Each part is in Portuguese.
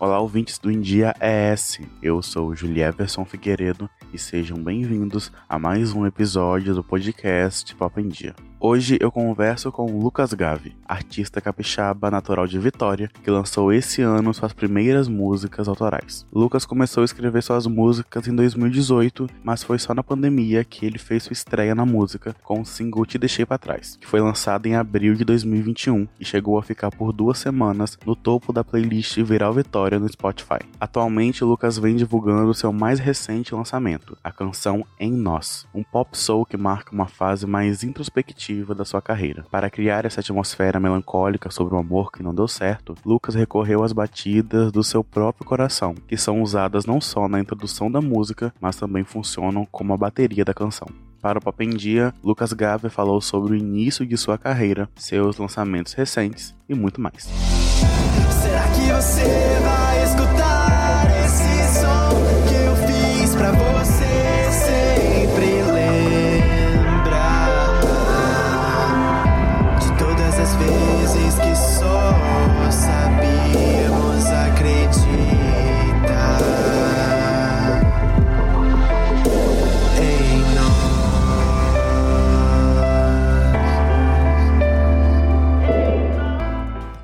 Olá, ouvintes do India ES. Eu sou Julieverson Figueiredo e sejam bem-vindos a mais um episódio do podcast Pop em Dia. Hoje eu converso com Lucas Gavi, artista capixaba natural de Vitória, que lançou esse ano suas primeiras músicas autorais. Lucas começou a escrever suas músicas em 2018, mas foi só na pandemia que ele fez sua estreia na música com o single Te Deixei Pra Trás, que foi lançado em abril de 2021 e chegou a ficar por duas semanas no topo da playlist Viral Vitória no Spotify. Atualmente, Lucas vem divulgando seu mais recente lançamento, a canção Em Nós, um pop soul que marca uma fase mais introspectiva da sua carreira. Para criar essa atmosfera melancólica sobre o amor que não deu certo, Lucas recorreu às batidas do seu próprio coração, que são usadas não só na introdução da música, mas também funcionam como a bateria da canção. Para o Pop em Dia, Lucas Gave falou sobre o início de sua carreira, seus lançamentos recentes e muito mais. Será que você vai escutar vezes que só sabíamos acreditar em nós.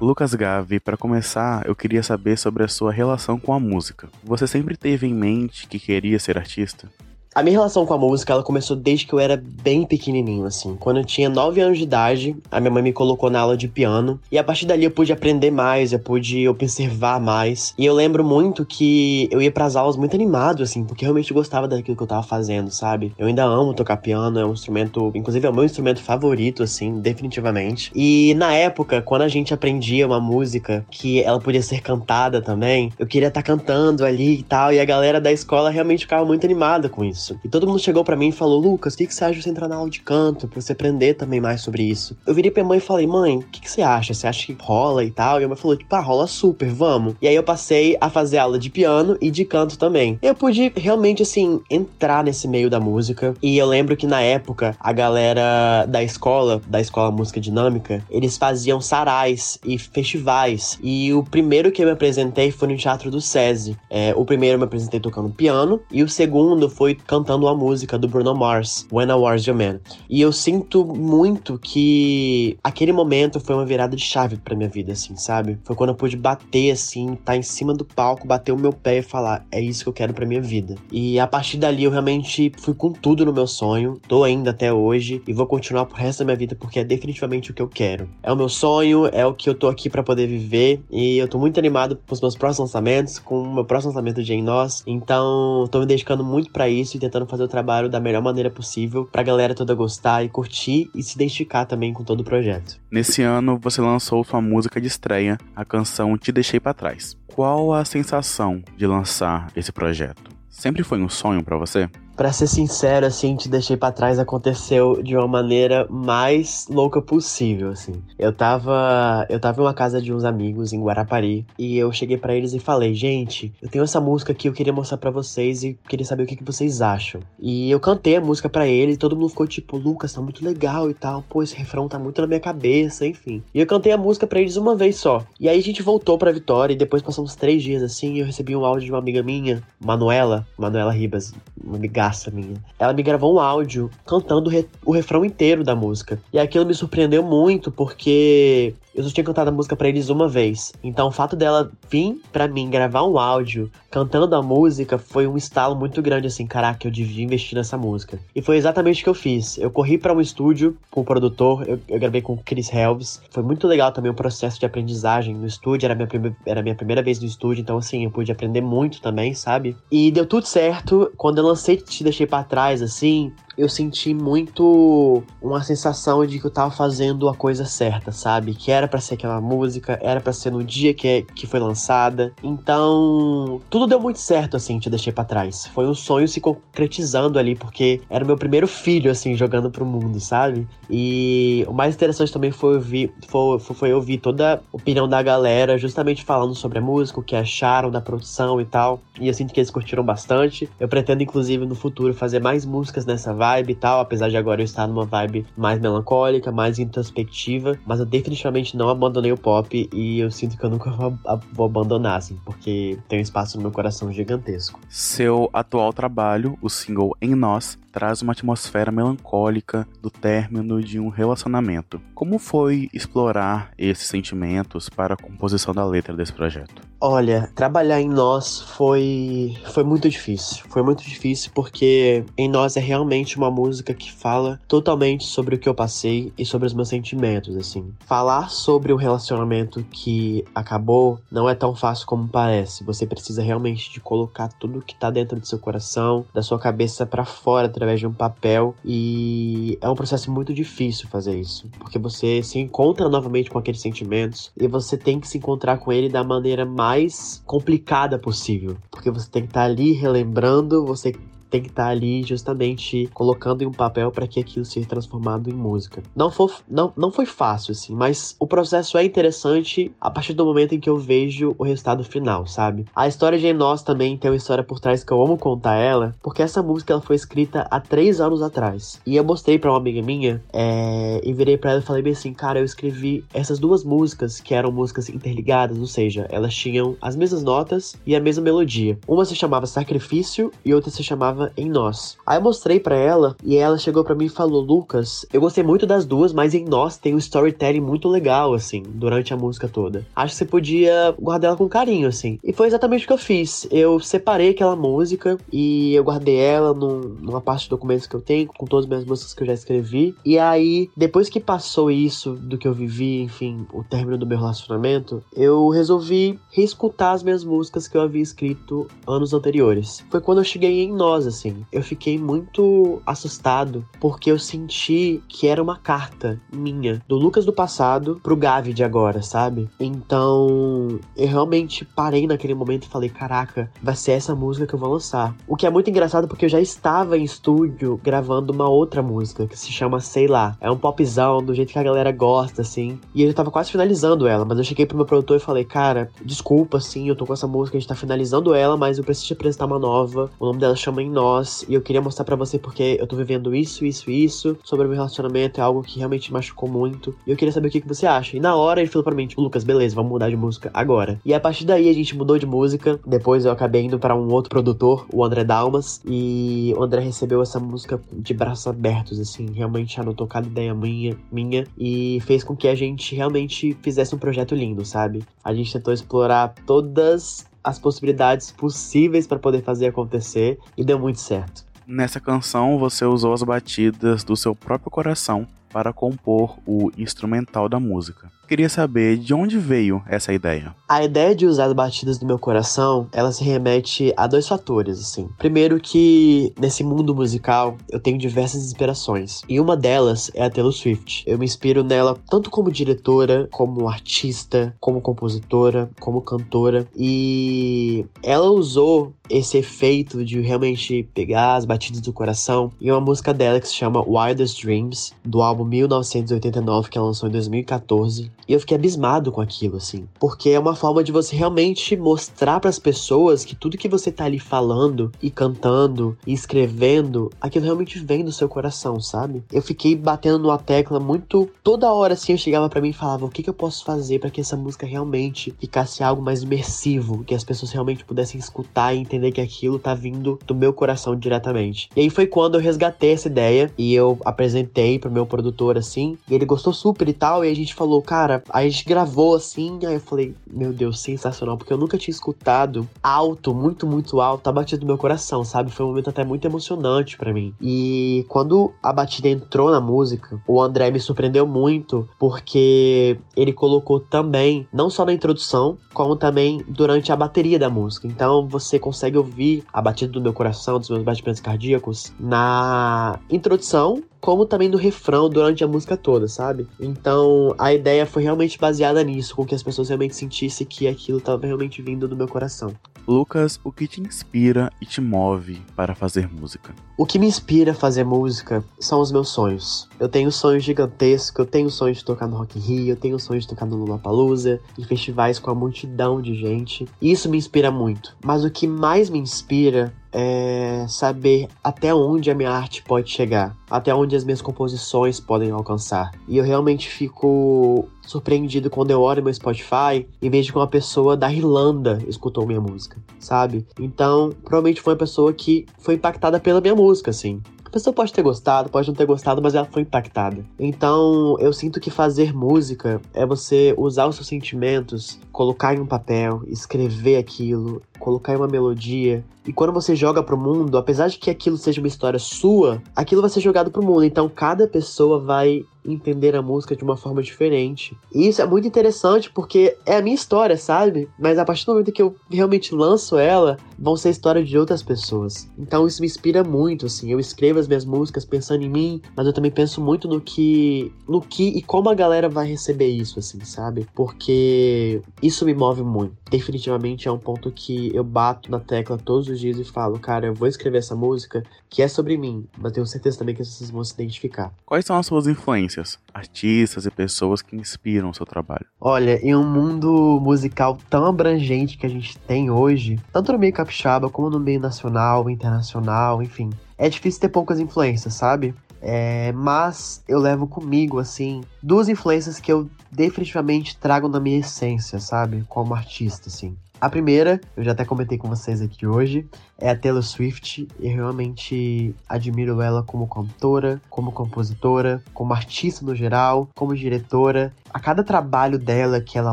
Lucas Gavi, para começar, eu queria saber sobre a sua relação com a música. Você sempre teve em mente que queria ser artista? A minha relação com a música, ela começou desde que eu era bem pequenininho, assim. Quando eu tinha 9 anos de idade, a minha mãe me colocou na aula de piano. E a partir dali eu pude aprender mais, eu pude observar mais. E eu lembro muito que eu ia pras aulas muito animado, assim, porque eu realmente gostava daquilo que eu tava fazendo, sabe? Eu ainda amo tocar piano, é um instrumento, inclusive é o meu instrumento favorito, assim, definitivamente. E na época, quando a gente aprendia uma música que ela podia ser cantada também, eu queria estar tá cantando ali e tal. E a galera da escola realmente ficava muito animada com isso isso. E todo mundo chegou para mim e falou: Lucas, o que, que você acha de você entrar na aula de canto? Pra você aprender também mais sobre isso. Eu virei pra minha mãe e falei: Mãe, o que, que você acha? Você acha que rola e tal? E a mãe falou: Tipo, ah, rola super, vamos. E aí eu passei a fazer aula de piano e de canto também. Eu pude realmente, assim, entrar nesse meio da música. E eu lembro que na época, a galera da escola, da escola Música Dinâmica, eles faziam sarais e festivais. E o primeiro que eu me apresentei foi no Teatro do SESI. É, o primeiro eu me apresentei tocando piano, e o segundo foi cantando cantando a música do Bruno Mars, When I Was Your Man. E eu sinto muito que aquele momento foi uma virada de chave pra minha vida, assim, sabe? Foi quando eu pude bater, assim, tá em cima do palco, bater o meu pé e falar: é isso que eu quero pra minha vida. E a partir dali eu realmente fui com tudo no meu sonho, tô ainda até hoje e vou continuar pro resto da minha vida porque é definitivamente o que eu quero. É o meu sonho, é o que eu tô aqui para poder viver e eu tô muito animado pros meus próximos lançamentos, com o meu próximo lançamento de Em Nós. Então, tô me dedicando muito para isso e tentando fazer o trabalho da melhor maneira possível pra galera toda gostar e curtir e se identificar também com todo o projeto. Nesse ano, você lançou sua música de estreia, a canção Te Deixei para Trás. Qual a sensação de lançar esse projeto? Sempre foi um sonho para você? Pra ser sincero, assim, te deixei para trás aconteceu de uma maneira mais louca possível, assim. Eu tava, eu tava em uma casa de uns amigos em Guarapari e eu cheguei para eles e falei: "Gente, eu tenho essa música aqui, eu queria mostrar para vocês e queria saber o que, que vocês acham". E eu cantei a música para eles e todo mundo ficou tipo: "Lucas, tá muito legal e tal. Pô, esse refrão tá muito na minha cabeça", enfim. E eu cantei a música para eles uma vez só. E aí a gente voltou para Vitória e depois passamos três dias assim, eu recebi um áudio de uma amiga minha, Manuela, Manuela Ribas, uma amiga minha. Ela me gravou um áudio cantando o refrão inteiro da música. E aquilo me surpreendeu muito porque eu só tinha cantado a música para eles uma vez. Então o fato dela vir para mim gravar um áudio cantando a música foi um estalo muito grande assim, caraca, eu devia investir nessa música. E foi exatamente o que eu fiz. Eu corri para um estúdio com o produtor, eu, eu gravei com o Chris Helves. Foi muito legal também o processo de aprendizagem no estúdio, era minha, era minha primeira vez no estúdio, então assim, eu pude aprender muito também, sabe? E deu tudo certo. Quando eu lancei Te Deixei para Trás, assim, eu senti muito uma sensação de que eu tava fazendo a coisa certa, sabe? Que era para ser aquela música, era para ser no dia que, é, que foi lançada. Então, tudo deu muito certo, assim, te deixei para trás. Foi um sonho se concretizando ali, porque era meu primeiro filho, assim, jogando pro mundo, sabe? E o mais interessante também foi ouvir, foi, foi ouvir toda a opinião da galera, justamente falando sobre a música, o que acharam da produção e tal. E eu sinto que eles curtiram bastante. Eu pretendo, inclusive, no futuro fazer mais músicas nessa vibe vibe e tal, apesar de agora eu estar numa vibe mais melancólica, mais introspectiva, mas eu definitivamente não abandonei o pop e eu sinto que eu nunca vou, abandonar, assim, porque tem um espaço no meu coração gigantesco. Seu atual trabalho, o single Em Nós, traz uma atmosfera melancólica do término de um relacionamento. Como foi explorar esses sentimentos para a composição da letra desse projeto? Olha, trabalhar em nós foi foi muito difícil. Foi muito difícil porque em nós é realmente uma música que fala totalmente sobre o que eu passei e sobre os meus sentimentos, assim. Falar sobre o relacionamento que acabou não é tão fácil como parece. Você precisa realmente de colocar tudo que tá dentro do seu coração, da sua cabeça para fora através de um papel e é um processo muito difícil fazer isso, porque você se encontra novamente com aqueles sentimentos e você tem que se encontrar com ele da maneira mais mais complicada possível. Porque você tem que estar tá ali relembrando, você tem que estar tá ali justamente colocando em um papel para que aquilo seja transformado em música. Não foi, não, não foi fácil, assim, mas o processo é interessante a partir do momento em que eu vejo o resultado final, sabe? A história de Nós também tem uma história por trás que eu amo contar ela, porque essa música ela foi escrita há três anos atrás. E eu mostrei para uma amiga minha é, e virei para ela e falei bem assim, cara, eu escrevi essas duas músicas que eram músicas interligadas, ou seja, elas tinham as mesmas notas e a mesma melodia. Uma se chamava Sacrifício e outra se chamava em Nós. Aí eu mostrei para ela e ela chegou para mim e falou: Lucas, eu gostei muito das duas, mas em Nós tem um storytelling muito legal, assim, durante a música toda. Acho que você podia guardar ela com carinho, assim. E foi exatamente o que eu fiz. Eu separei aquela música e eu guardei ela num, numa parte de documentos que eu tenho, com todas as minhas músicas que eu já escrevi. E aí, depois que passou isso, do que eu vivi, enfim, o término do meu relacionamento, eu resolvi reescutar as minhas músicas que eu havia escrito anos anteriores. Foi quando eu cheguei em Nós, assim. Eu fiquei muito assustado porque eu senti que era uma carta minha, do Lucas do passado pro Gavi de agora, sabe? Então, eu realmente parei naquele momento e falei: caraca, vai ser essa música que eu vou lançar. O que é muito engraçado porque eu já estava em estúdio gravando uma outra música que se chama Sei Lá. É um popzão do jeito que a galera gosta, assim. E eu tava quase finalizando ela, mas eu cheguei pro meu produtor e falei: cara, desculpa, assim, eu tô com essa música, a gente tá finalizando ela, mas eu preciso te apresentar uma nova. O nome dela chama Em nós e eu queria mostrar para você porque eu tô vivendo isso, isso isso sobre o meu relacionamento, é algo que realmente machucou muito. E eu queria saber o que, que você acha. E na hora ele falou para mim, tipo, Lucas, beleza, vamos mudar de música agora. E a partir daí a gente mudou de música. Depois eu acabei indo para um outro produtor, o André Dalmas, e o André recebeu essa música de braços abertos, assim, realmente anotou cada ideia minha, minha e fez com que a gente realmente fizesse um projeto lindo, sabe? A gente tentou explorar todas as possibilidades possíveis para poder fazer acontecer e deu muito certo. Nessa canção você usou as batidas do seu próprio coração para compor o instrumental da música. Queria saber de onde veio essa ideia. A ideia de usar as batidas do meu coração, ela se remete a dois fatores, assim. Primeiro que nesse mundo musical eu tenho diversas inspirações. E uma delas é a Taylor Swift. Eu me inspiro nela tanto como diretora, como artista, como compositora, como cantora. E ela usou esse efeito de realmente pegar as batidas do coração em uma música dela que se chama Wildest Dreams, do álbum 1989 que ela lançou em 2014. E eu fiquei abismado com aquilo, assim. Porque é uma forma de você realmente mostrar para as pessoas que tudo que você tá ali falando e cantando e escrevendo, aquilo realmente vem do seu coração, sabe? Eu fiquei batendo numa tecla muito. Toda hora, assim, eu chegava para mim e falava: o que, que eu posso fazer para que essa música realmente ficasse algo mais imersivo, que as pessoas realmente pudessem escutar e entender que aquilo tá vindo do meu coração diretamente. E aí foi quando eu resgatei essa ideia e eu apresentei pro meu produtor, assim, e ele gostou super e tal, e a gente falou: cara cara, a gente gravou assim, aí eu falei, meu Deus, sensacional, porque eu nunca tinha escutado alto, muito, muito alto, a batida do meu coração, sabe? Foi um momento até muito emocionante para mim. E quando a batida entrou na música, o André me surpreendeu muito, porque ele colocou também, não só na introdução, como também durante a bateria da música. Então você consegue ouvir a batida do meu coração, dos meus batimentos cardíacos, na introdução como também do refrão durante a música toda, sabe? Então a ideia foi realmente baseada nisso, com que as pessoas realmente sentissem que aquilo estava realmente vindo do meu coração. Lucas, o que te inspira e te move para fazer música? O que me inspira a fazer música são os meus sonhos. Eu tenho sonhos gigantescos, eu tenho sonhos de tocar no Rock in Rio, eu tenho sonhos de tocar no Lollapalooza, em festivais com a multidão de gente. E isso me inspira muito. Mas o que mais me inspira é saber até onde a minha arte pode chegar, até onde as minhas composições podem alcançar. E eu realmente fico surpreendido quando eu olho meu Spotify e vejo que uma pessoa da Irlanda escutou minha música, sabe? Então, provavelmente foi uma pessoa que foi impactada pela minha música, assim. Pessoa pode ter gostado, pode não ter gostado, mas ela foi impactada. Então, eu sinto que fazer música é você usar os seus sentimentos, colocar em um papel, escrever aquilo, colocar em uma melodia. E quando você joga pro mundo, apesar de que aquilo seja uma história sua, aquilo vai ser jogado pro mundo. Então cada pessoa vai entender a música de uma forma diferente. E isso é muito interessante porque é a minha história, sabe? Mas a partir do momento que eu realmente lanço ela, vão ser a história de outras pessoas. Então isso me inspira muito, assim. Eu escrevo as minhas músicas pensando em mim, mas eu também penso muito no que, no que e como a galera vai receber isso, assim, sabe? Porque isso me move muito. Definitivamente é um ponto que eu bato na tecla todos os dias e falo, cara, eu vou escrever essa música que é sobre mim, mas tenho certeza também que vocês vão se identificar. Quais são as suas influências, artistas e pessoas que inspiram o seu trabalho? Olha, em um mundo musical tão abrangente que a gente tem hoje, tanto no meio capixaba como no meio nacional, internacional, enfim, é difícil ter poucas influências, sabe? É, mas eu levo comigo, assim, duas influências que eu definitivamente trago na minha essência, sabe? Como artista, assim. A primeira, eu já até comentei com vocês aqui hoje, é a Taylor Swift. Eu realmente admiro ela como cantora, como compositora, como artista no geral, como diretora. A cada trabalho dela que ela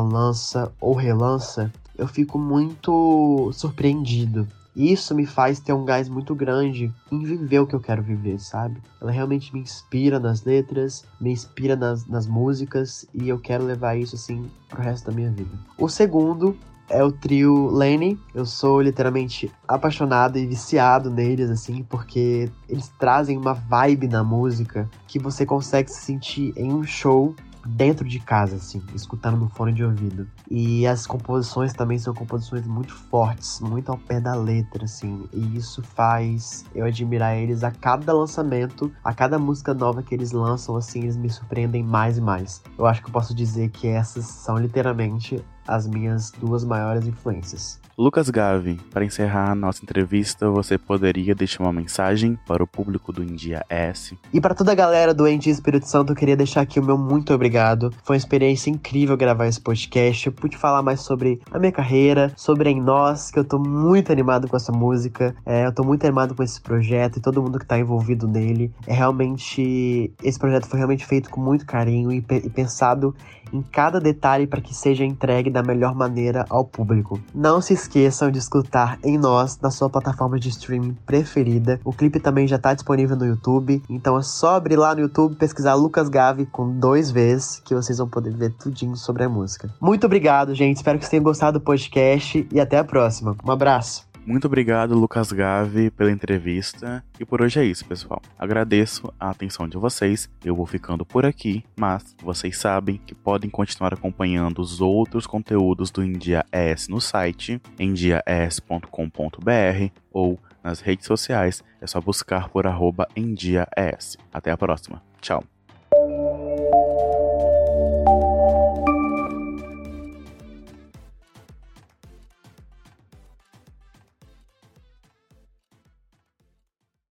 lança ou relança, eu fico muito surpreendido. Isso me faz ter um gás muito grande em viver o que eu quero viver, sabe? Ela realmente me inspira nas letras, me inspira nas, nas músicas e eu quero levar isso assim pro resto da minha vida. O segundo é o trio Lenny. Eu sou literalmente apaixonado e viciado neles, assim, porque eles trazem uma vibe na música que você consegue se sentir em um show dentro de casa, assim, escutando no fone de ouvido. E as composições também são composições muito fortes, muito ao pé da letra, assim. E isso faz eu admirar eles a cada lançamento, a cada música nova que eles lançam, assim, eles me surpreendem mais e mais. Eu acho que eu posso dizer que essas são literalmente as minhas duas maiores influências. Lucas Gavi, para encerrar a nossa entrevista, você poderia deixar uma mensagem para o público do India S? E para toda a galera do Endia Espírito Santo, eu queria deixar aqui o meu muito obrigado. Foi uma experiência incrível gravar esse podcast. Eu pude falar mais sobre a minha carreira, sobre Em Nós, que eu tô muito animado com essa música. É, eu tô muito animado com esse projeto e todo mundo que tá envolvido nele. É realmente. Esse projeto foi realmente feito com muito carinho e, e pensado em cada detalhe para que seja entregue da melhor maneira ao público. Não se esqueçam de escutar em nós na sua plataforma de streaming preferida. O clipe também já está disponível no YouTube, então é só abrir lá no YouTube, pesquisar Lucas Gavi com dois Vs que vocês vão poder ver tudinho sobre a música. Muito obrigado, gente. Espero que vocês tenham gostado do podcast e até a próxima. Um abraço. Muito obrigado, Lucas Gavi, pela entrevista. E por hoje é isso, pessoal. Agradeço a atenção de vocês. Eu vou ficando por aqui, mas vocês sabem que podem continuar acompanhando os outros conteúdos do India S no site endias.com.br ou nas redes sociais. É só buscar por arroba Até a próxima. Tchau.